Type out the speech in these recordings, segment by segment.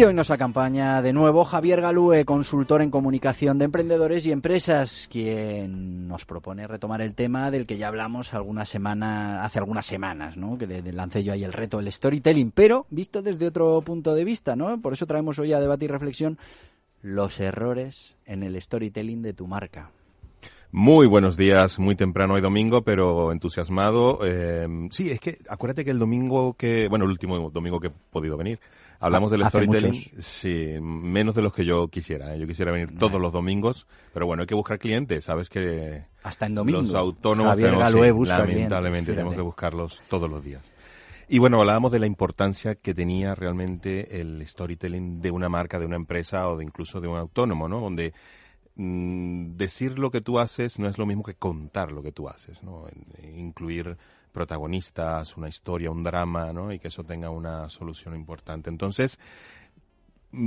Y hoy nos acompaña de nuevo Javier Galúe, consultor en comunicación de emprendedores y empresas, quien nos propone retomar el tema del que ya hablamos hace algunas semanas, ¿no? Que lancé yo ahí el reto del storytelling, pero visto desde otro punto de vista, ¿no? Por eso traemos hoy a debate y reflexión los errores en el storytelling de tu marca. Muy buenos días, muy temprano hoy domingo, pero entusiasmado. Eh, sí, es que acuérdate que el domingo que, bueno, el último domingo que he podido venir, hablamos del storytelling. Sí, menos de los que yo quisiera. ¿eh? Yo quisiera venir todos los domingos, pero bueno, hay que buscar clientes, sabes que hasta en domingo. Los autónomos tenemos, lamentablemente tenemos que buscarlos todos los días. Y bueno, hablábamos de la importancia que tenía realmente el storytelling de una marca, de una empresa o de incluso de un autónomo, ¿no? Donde Mm, decir lo que tú haces no es lo mismo que contar lo que tú haces, ¿no? Incluir protagonistas, una historia, un drama, ¿no? Y que eso tenga una solución importante. Entonces,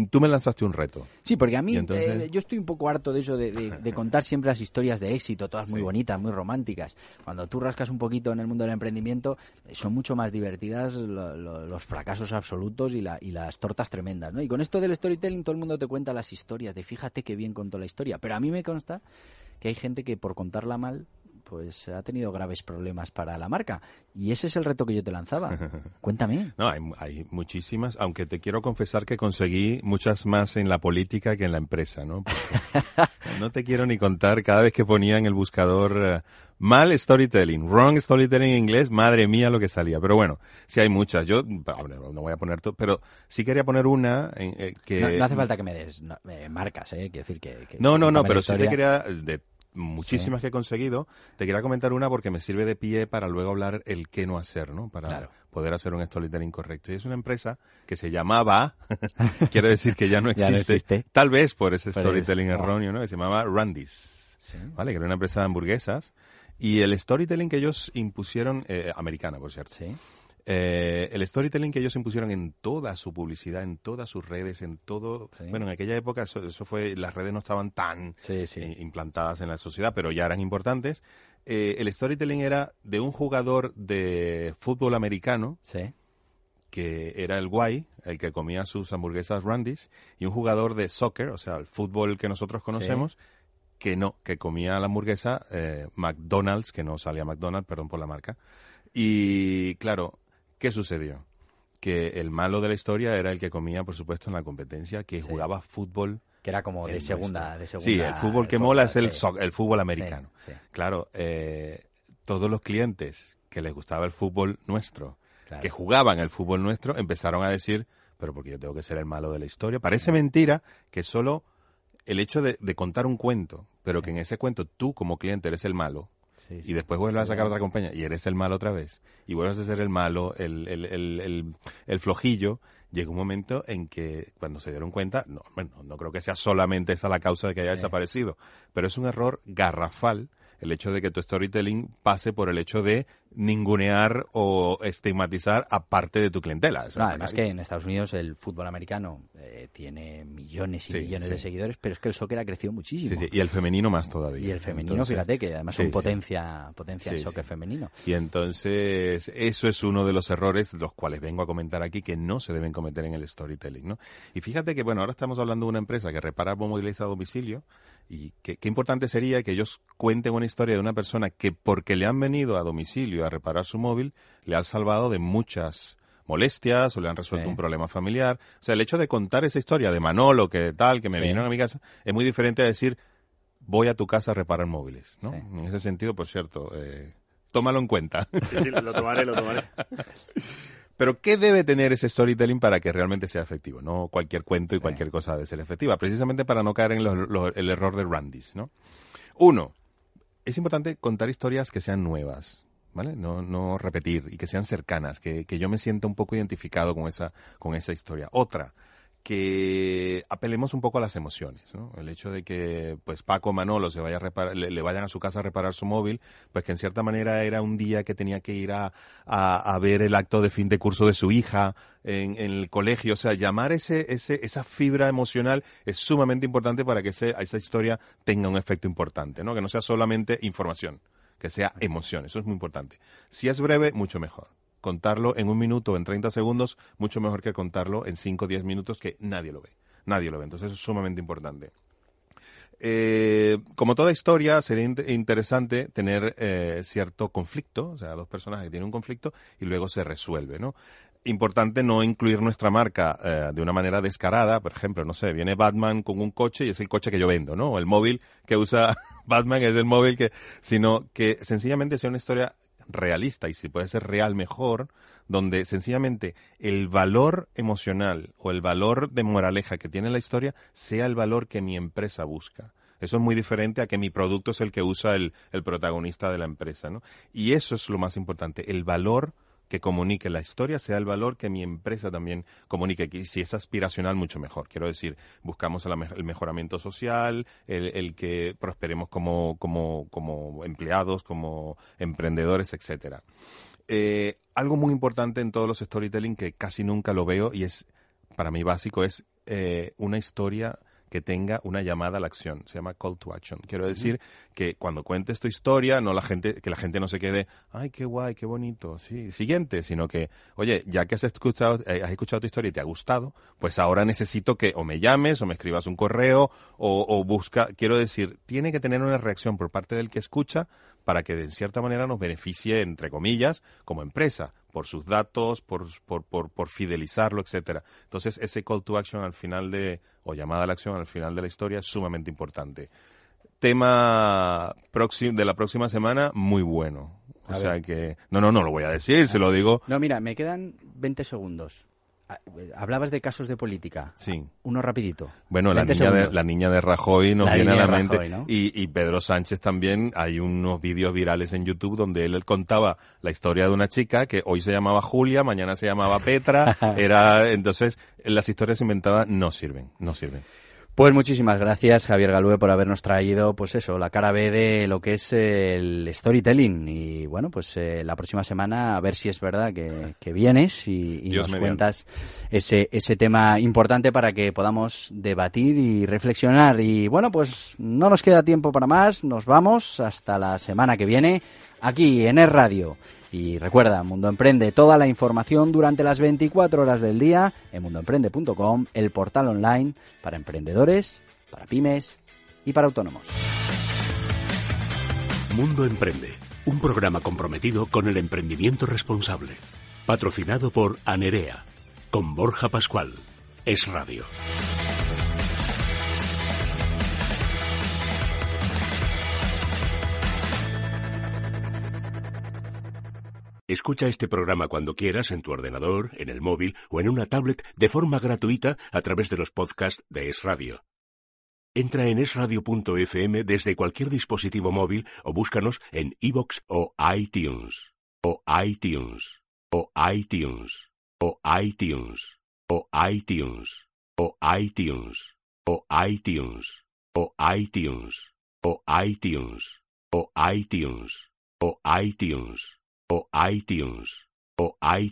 tú me lanzaste un reto. Sí, porque a mí eh, yo estoy un poco harto de eso de, contar siempre las historias de éxito, todas muy bonitas, muy románticas. Cuando tú rascas un poquito en el mundo del emprendimiento, eh, son mucho más divertidas los fracasos absolutos y, y las tortas tremendas. ¿no? Y con esto del storytelling todo el mundo te cuenta las historias de fíjate qué bien contó la historia. Pero a mí me consta que hay gente que por contarla mal pues ha tenido graves problemas para la marca. Y ese es el reto que yo te lanzaba. Cuéntame. No, hay, muchísimas, aunque te quiero confesar que conseguí muchas más en la política que en la empresa, ¿no? no te quiero ni contar cada vez que ponía en el buscador eh, mal storytelling, wrong storytelling en inglés, madre mía lo que salía. Pero bueno, sí hay muchas. Yo no voy a poner todo, pero sí quería poner una en, eh, que... No, hace falta que me des marcas, ¿eh? Quiero decir que... no, no, no, pero sí te quería... De muchísimas que he conseguido. Te quería comentar una porque me sirve de pie para luego hablar el qué no hacer, ¿no? Para poder hacer un storytelling correcto. Y es una empresa que se llamaba, quiero decir que ya no existe, tal vez por ese storytelling erróneo, ¿no? Que se llamaba Randy's, ¿vale? Que era una empresa de hamburguesas. Y el storytelling que ellos impusieron, eh, americana, por cierto. Sí eh, el storytelling que ellos impusieron en toda su publicidad, en todas sus redes, en todo. Bueno, en aquella época eso, fue, las redes no estaban tan eh, implantadas en la sociedad, pero ya eran importantes. Eh, el storytelling era de un jugador de fútbol americano. que era el guay, el que comía sus hamburguesas Randy's, y un jugador de soccer, o sea, el fútbol que nosotros conocemos, que no, que comía la hamburguesa McDonald's, que no salía McDonald's, perdón por la marca. Y claro, ¿Qué sucedió? Que el malo de la historia era el que comía, por supuesto, en la competencia, que jugaba fútbol. Que era como de segunda, de segunda. Sí, el fútbol que mola es el, el fútbol americano. claro, eh, todos los clientes que les gustaba el fútbol nuestro, que jugaban el fútbol nuestro, empezaron a decir, pero porque yo tengo que ser el malo de la historia. Parece mentira que solo el hecho de, de contar un cuento, pero que en ese cuento tú como cliente eres el malo, y después vuelves a sacar otra compañía y eres el malo otra vez. Y vuelves a ser el malo, el, el, el, el, flojillo. Llega un momento en que cuando se dieron cuenta, no, bueno, no creo que sea solamente esa la causa de que haya desaparecido, pero es un error garrafal el hecho de que tu storytelling pase por el hecho de ningunear o estigmatizar a parte de tu clientela. además que en Estados Unidos el fútbol americano eh, tiene millones y millones de seguidores, pero es que el soccer ha crecido muchísimo. y el femenino más todavía. Y el femenino, fíjate, que además son potencia, potencia el soccer femenino. Y entonces eso es uno de los errores, los cuales vengo a comentar aquí, que no se deben cometer en el storytelling. ¿no? Y fíjate que, bueno, ahora estamos hablando de una empresa que repara móviles a domicilio, y qué, importante sería que ellos cuenten una historia de una persona que porque le han venido a domicilio a reparar su móvil, le han salvado de muchas molestias o le han resuelto un problema familiar. O sea, el hecho de contar esa historia de Manolo, que tal, que me vinieron a mi casa, es muy diferente a decir, voy a tu casa a reparar móviles, ¿no? En ese sentido, por cierto, eh, tómalo en cuenta. Sí, sí, lo tomaré, lo tomaré. Pero ¿qué debe tener ese storytelling para que realmente sea efectivo? No cualquier cuento y cualquier cosa debe ser efectiva, precisamente para no caer en el error de Randy's, ¿no? Uno, es importante contar historias que sean nuevas, ¿vale? No, no repetir y que sean cercanas, que, que yo me sienta un poco identificado con esa, con esa historia. Otra, que apelemos un poco a las emociones, ¿no? El hecho de que, pues, Paco Manolo se vaya a le, vayan a su casa a reparar su móvil, pues que en cierta manera era un día que tenía que ir a, a, ver el acto de fin de curso de su hija en, el colegio, o sea, llamar ese, ese, esa fibra emocional es sumamente importante para que ese, esa historia tenga un efecto importante, ¿no? Que no sea solamente información, que sea emoción, eso es muy importante. Si es breve, mucho mejor. Contarlo en un minuto o en 30 segundos, mucho mejor que contarlo en 5 o 10 minutos que nadie lo ve. Nadie lo ve. Entonces eso es sumamente importante. Eh, como toda historia, sería interesante tener eh, cierto conflicto, o sea, dos personajes que tienen un conflicto y luego se resuelve, ¿no? Importante no incluir nuestra marca eh, de una manera descarada, por ejemplo, no sé, viene Batman con un coche y es el coche que yo vendo, ¿no? O el móvil que usa Batman es el móvil que, sino que sencillamente sea una historia realista y si puede ser real mejor, donde sencillamente el valor emocional o el valor de moraleja que tiene la historia sea el valor que mi empresa busca. Eso es muy diferente a que mi producto es el que usa el, el protagonista de la empresa, ¿no? Y eso es lo más importante, el valor que comunique la historia sea el valor que mi empresa también comunique. Y si es aspiracional, mucho mejor. Quiero decir, buscamos el mejoramiento social, el, que prosperemos como, como, como empleados, como emprendedores, etcétera. Eh, algo muy importante en todos los storytelling que casi nunca lo veo y es para mí básico es eh, una historia que tenga una llamada a la acción. Se llama call to action. Quiero decir que cuando cuentes tu historia, no la gente, que la gente no se quede, ay, qué guay, qué bonito, sí, siguiente, sino que, oye, ya que has escuchado, eh, has escuchado tu historia y te ha gustado, pues ahora necesito que o me llames o me escribas un correo o, o busca, quiero decir, tiene que tener una reacción por parte del que escucha para que de cierta manera nos beneficie, entre comillas, como empresa por sus datos, por, por, por, por, fidelizarlo, etcétera. Entonces, ese call to action al final de, o llamada a la acción al final de la historia es sumamente importante. Tema de la próxima semana, muy bueno. O sea que, no, no, no lo voy a decir, se lo digo. No, mira, me quedan 20 segundos. Ah, hablabas de casos de política. Sí. Uno rapidito. Bueno, la niña, de, la niña de Rajoy nos viene a la mente. y, Pedro Sánchez también. Hay unos vídeos virales en YouTube donde él, contaba la historia de una chica que hoy se llamaba Julia, mañana se llamaba Petra. era Entonces, las historias inventadas no sirven, no sirven. Pues muchísimas gracias, Javier Galúe, por habernos traído, pues eso, la cara B de lo que es el storytelling. Y bueno, pues eh, la próxima semana a ver si es verdad que, vienes y, nos cuentas ese, ese tema importante para que podamos debatir y reflexionar. Y bueno, pues no nos queda tiempo para más, nos vamos hasta la semana que viene aquí en el Radio. Y recuerda, Mundo Emprende, toda la información durante las 24 horas del día en mundoemprende.com, el portal online para emprendedores, para pymes y para autónomos. Mundo Emprende, un programa comprometido con el emprendimiento responsable. Patrocinado por Anerea, con Borja Pascual. Es Radio. Escucha este programa cuando quieras en tu ordenador, en el móvil o en una tablet de forma gratuita a través de los podcasts de Es Radio. Entra en esradio.fm desde cualquier dispositivo móvil o búscanos en iVoox o iTunes. O iTunes. O iTunes. O iTunes. O iTunes. O iTunes. O iTunes. O iTunes. O iTunes. O iTunes. O iTunes o iTunes. O iTunes